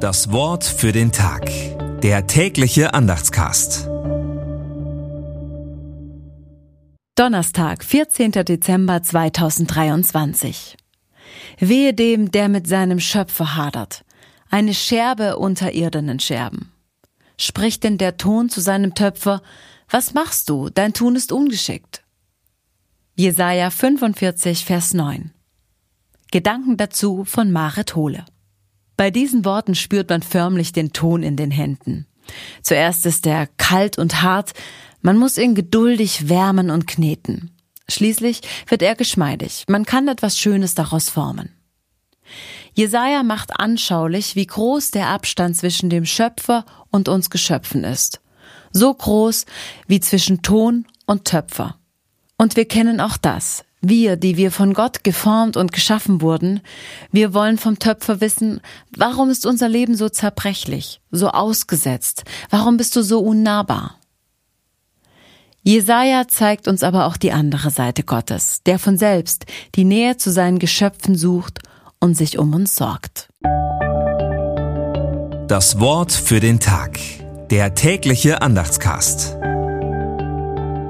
Das Wort für den Tag. Der tägliche Andachtscast. Donnerstag, 14. Dezember 2023. Wehe dem, der mit seinem Schöpfer hadert. Eine Scherbe unter irdenen Scherben. Spricht denn der Ton zu seinem Töpfer, was machst du? Dein Tun ist ungeschickt. Jesaja 45, Vers 9. Gedanken dazu von Marit Hohle. Bei diesen Worten spürt man förmlich den Ton in den Händen. Zuerst ist er kalt und hart, man muss ihn geduldig wärmen und kneten. Schließlich wird er geschmeidig, man kann etwas Schönes daraus formen. Jesaja macht anschaulich, wie groß der Abstand zwischen dem Schöpfer und uns Geschöpfen ist. So groß wie zwischen Ton und Töpfer. Und wir kennen auch das. Wir, die wir von Gott geformt und geschaffen wurden, wir wollen vom Töpfer wissen, warum ist unser Leben so zerbrechlich, so ausgesetzt? Warum bist du so unnahbar? Jesaja zeigt uns aber auch die andere Seite Gottes, der von selbst die Nähe zu seinen Geschöpfen sucht und sich um uns sorgt. Das Wort für den Tag. Der tägliche Andachtscast.